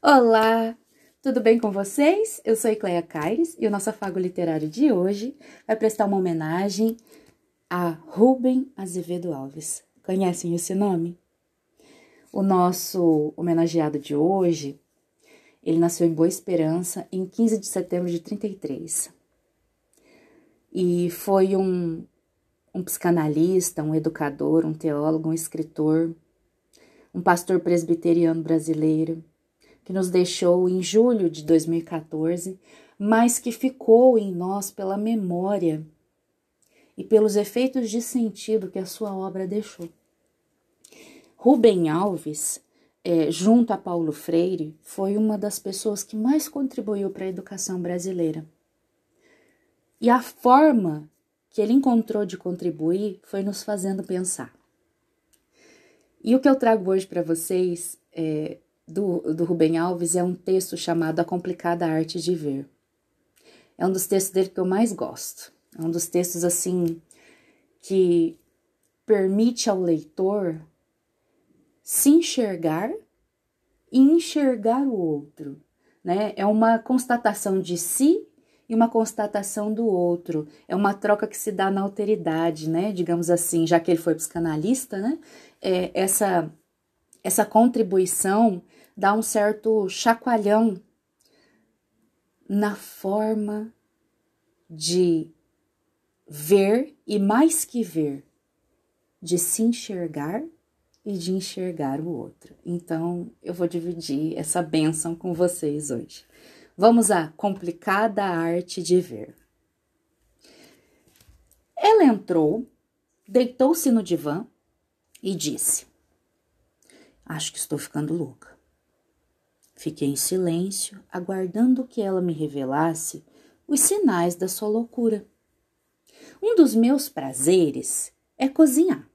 Olá, tudo bem com vocês? Eu sou Ecleia Caires e o nosso afago literário de hoje vai prestar uma homenagem a Rubem Azevedo Alves. Conhecem esse nome? O nosso homenageado de hoje, ele nasceu em Boa Esperança em 15 de setembro de 33. E foi um, um psicanalista, um educador, um teólogo, um escritor, um pastor presbiteriano brasileiro, que nos deixou em julho de 2014, mas que ficou em nós pela memória e pelos efeitos de sentido que a sua obra deixou. Rubem Alves, é, junto a Paulo Freire, foi uma das pessoas que mais contribuiu para a educação brasileira. E a forma que ele encontrou de contribuir foi nos fazendo pensar. E o que eu trago hoje para vocês é, do, do Rubem Alves é um texto chamado A Complicada Arte de Ver. É um dos textos dele que eu mais gosto. É um dos textos assim que permite ao leitor se enxergar e enxergar o outro, né? É uma constatação de si e uma constatação do outro. É uma troca que se dá na alteridade, né? Digamos assim, já que ele foi psicanalista, né? É, essa essa contribuição dá um certo chacoalhão na forma de ver e mais que ver, de se enxergar e de enxergar o outro. Então, eu vou dividir essa benção com vocês hoje. Vamos à complicada arte de ver. Ela entrou, deitou-se no divã e disse: Acho que estou ficando louca. Fiquei em silêncio, aguardando que ela me revelasse os sinais da sua loucura. Um dos meus prazeres é cozinhar.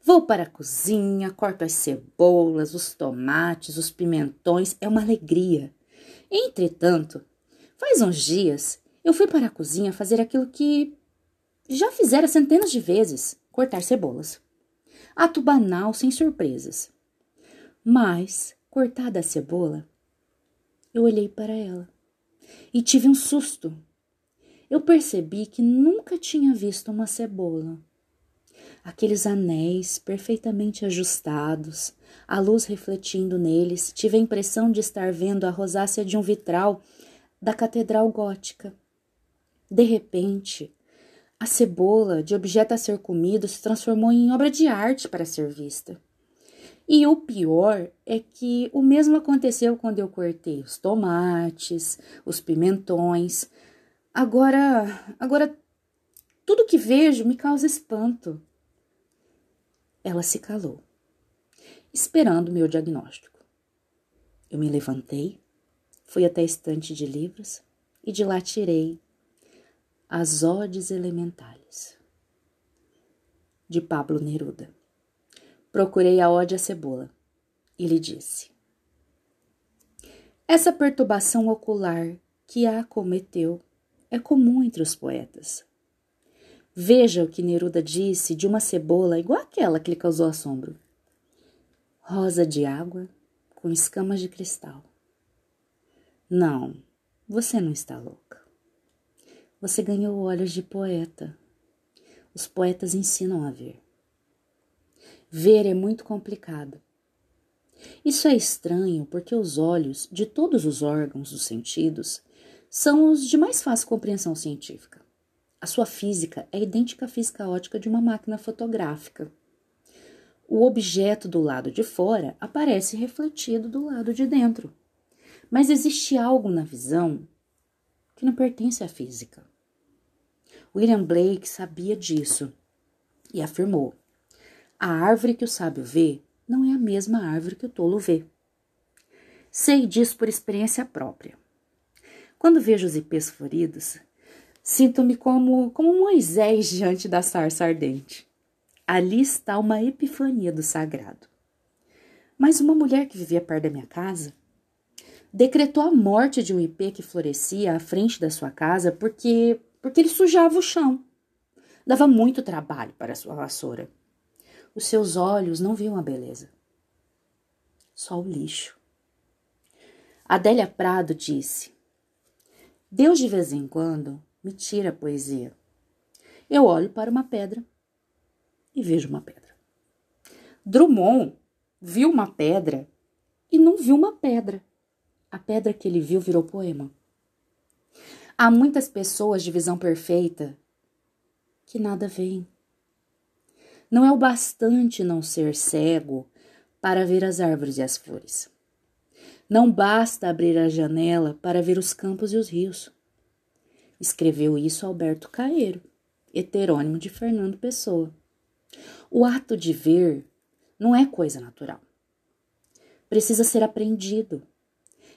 Vou para a cozinha, corto as cebolas, os tomates, os pimentões, é uma alegria. Entretanto, faz uns dias eu fui para a cozinha fazer aquilo que já fizera centenas de vezes: cortar cebolas. Ato banal, sem surpresas. Mas cortada a cebola, eu olhei para ela e tive um susto. Eu percebi que nunca tinha visto uma cebola. Aqueles anéis perfeitamente ajustados, a luz refletindo neles, tive a impressão de estar vendo a rosácea de um vitral da catedral gótica. De repente, a cebola, de objeto a ser comido, se transformou em obra de arte para ser vista. E o pior é que o mesmo aconteceu quando eu cortei os tomates, os pimentões. Agora, agora tudo que vejo me causa espanto. Ela se calou, esperando meu diagnóstico. Eu me levantei, fui até a estante de livros e de lá tirei As Odes Elementares, de Pablo Neruda. Procurei a à cebola e lhe disse: Essa perturbação ocular que a acometeu é comum entre os poetas. Veja o que Neruda disse de uma cebola igual àquela que lhe causou assombro. Rosa de água com escamas de cristal. Não, você não está louca. Você ganhou olhos de poeta. Os poetas ensinam a ver. Ver é muito complicado. Isso é estranho porque os olhos de todos os órgãos dos sentidos são os de mais fácil compreensão científica. A sua física é idêntica à física ótica de uma máquina fotográfica. O objeto do lado de fora aparece refletido do lado de dentro. Mas existe algo na visão que não pertence à física. William Blake sabia disso e afirmou: a árvore que o sábio vê não é a mesma árvore que o tolo vê. Sei disso por experiência própria. Quando vejo os ipês floridos, sinto-me como, como Moisés diante da sarça ardente. Ali está uma epifania do sagrado. Mas uma mulher que vivia perto da minha casa decretou a morte de um ipê que florescia à frente da sua casa porque, porque ele sujava o chão. Dava muito trabalho para a sua vassoura. Os seus olhos não viam a beleza, só o lixo. Adélia Prado disse: Deus de vez em quando me tira a poesia. Eu olho para uma pedra e vejo uma pedra. Drummond viu uma pedra e não viu uma pedra. A pedra que ele viu virou poema. Há muitas pessoas de visão perfeita que nada veem. Não é o bastante não ser cego para ver as árvores e as flores. Não basta abrir a janela para ver os campos e os rios. Escreveu isso Alberto Caeiro, heterônimo de Fernando Pessoa. O ato de ver não é coisa natural. Precisa ser aprendido.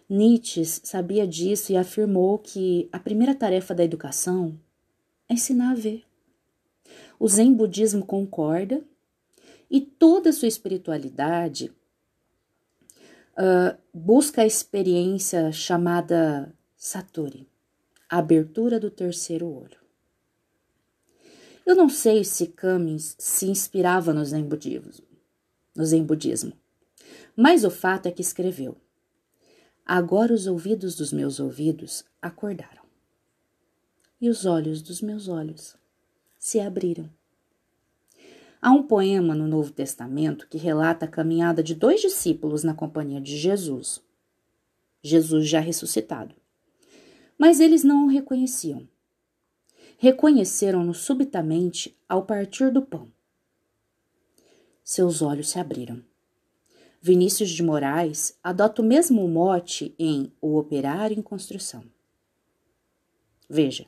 Nietzsche sabia disso e afirmou que a primeira tarefa da educação é ensinar a ver. O Zen Budismo concorda. E toda a sua espiritualidade uh, busca a experiência chamada Satori, a abertura do terceiro olho. Eu não sei se Cummings se inspirava no Zen Budismo, no Zen Budismo, mas o fato é que escreveu: Agora os ouvidos dos meus ouvidos acordaram, e os olhos dos meus olhos se abriram. Há um poema no Novo Testamento que relata a caminhada de dois discípulos na companhia de Jesus. Jesus já ressuscitado. Mas eles não o reconheciam. Reconheceram-no subitamente ao partir do pão. Seus olhos se abriram. Vinícius de Moraes adota o mesmo mote em O Operário em Construção. Veja,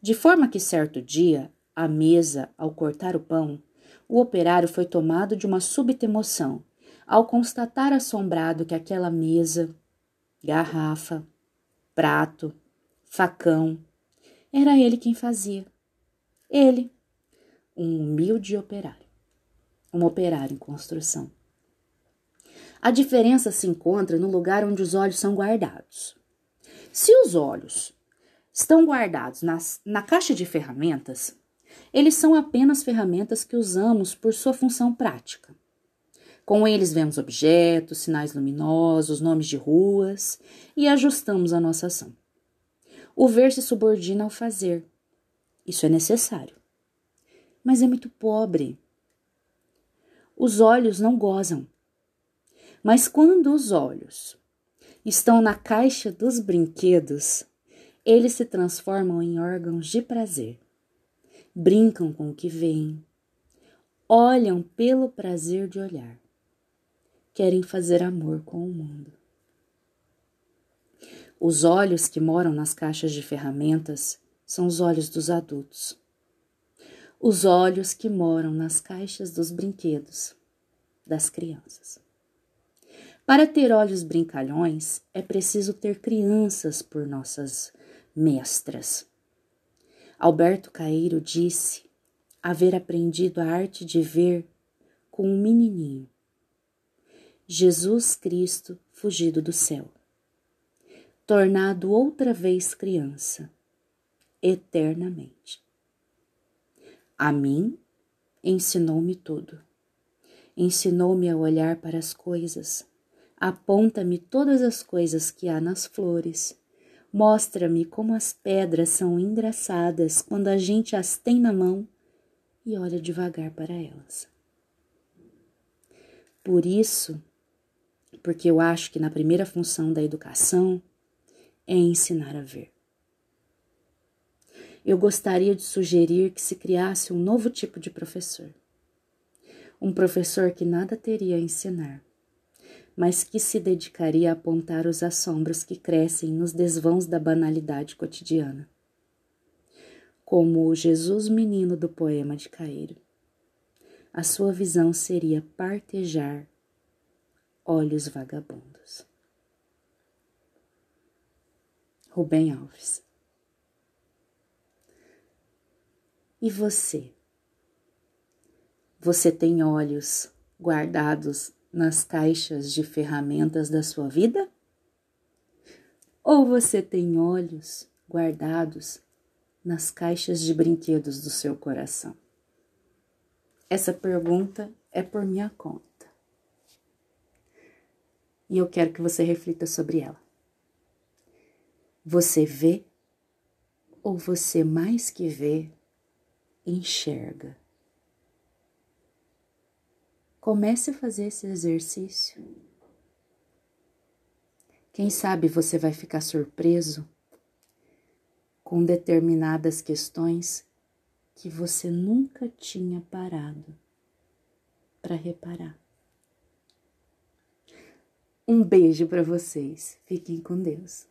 de forma que certo dia à mesa, ao cortar o pão, o operário foi tomado de uma súbita emoção ao constatar assombrado que aquela mesa, garrafa, prato, facão, era ele quem fazia. Ele, um humilde operário, um operário em construção. A diferença se encontra no lugar onde os olhos são guardados. Se os olhos estão guardados nas, na caixa de ferramentas, eles são apenas ferramentas que usamos por sua função prática. Com eles vemos objetos, sinais luminosos, nomes de ruas e ajustamos a nossa ação. O ver se subordina ao fazer. Isso é necessário. Mas é muito pobre. Os olhos não gozam. Mas quando os olhos estão na caixa dos brinquedos, eles se transformam em órgãos de prazer brincam com o que veem, olham pelo prazer de olhar, querem fazer amor com o mundo. Os olhos que moram nas caixas de ferramentas são os olhos dos adultos. Os olhos que moram nas caixas dos brinquedos das crianças. Para ter olhos brincalhões, é preciso ter crianças por nossas mestras. Alberto Caeiro disse haver aprendido a arte de ver com um menininho. Jesus Cristo fugido do céu, tornado outra vez criança, eternamente. A mim ensinou-me tudo. Ensinou-me a olhar para as coisas, aponta-me todas as coisas que há nas flores, Mostra-me como as pedras são engraçadas quando a gente as tem na mão e olha devagar para elas. Por isso, porque eu acho que na primeira função da educação é ensinar a ver. Eu gostaria de sugerir que se criasse um novo tipo de professor. Um professor que nada teria a ensinar, mas que se dedicaria a apontar os assombros que crescem nos desvãos da banalidade cotidiana. Como o Jesus menino do poema de Caeiro. A sua visão seria partejar olhos vagabundos. Rubem Alves. E você? Você tem olhos guardados nas caixas de ferramentas da sua vida? Ou você tem olhos guardados nas caixas de brinquedos do seu coração? Essa pergunta é por minha conta. E eu quero que você reflita sobre ela. Você vê ou você mais que vê, enxerga? Comece a fazer esse exercício. Quem sabe você vai ficar surpreso com determinadas questões que você nunca tinha parado para reparar. Um beijo para vocês. Fiquem com Deus.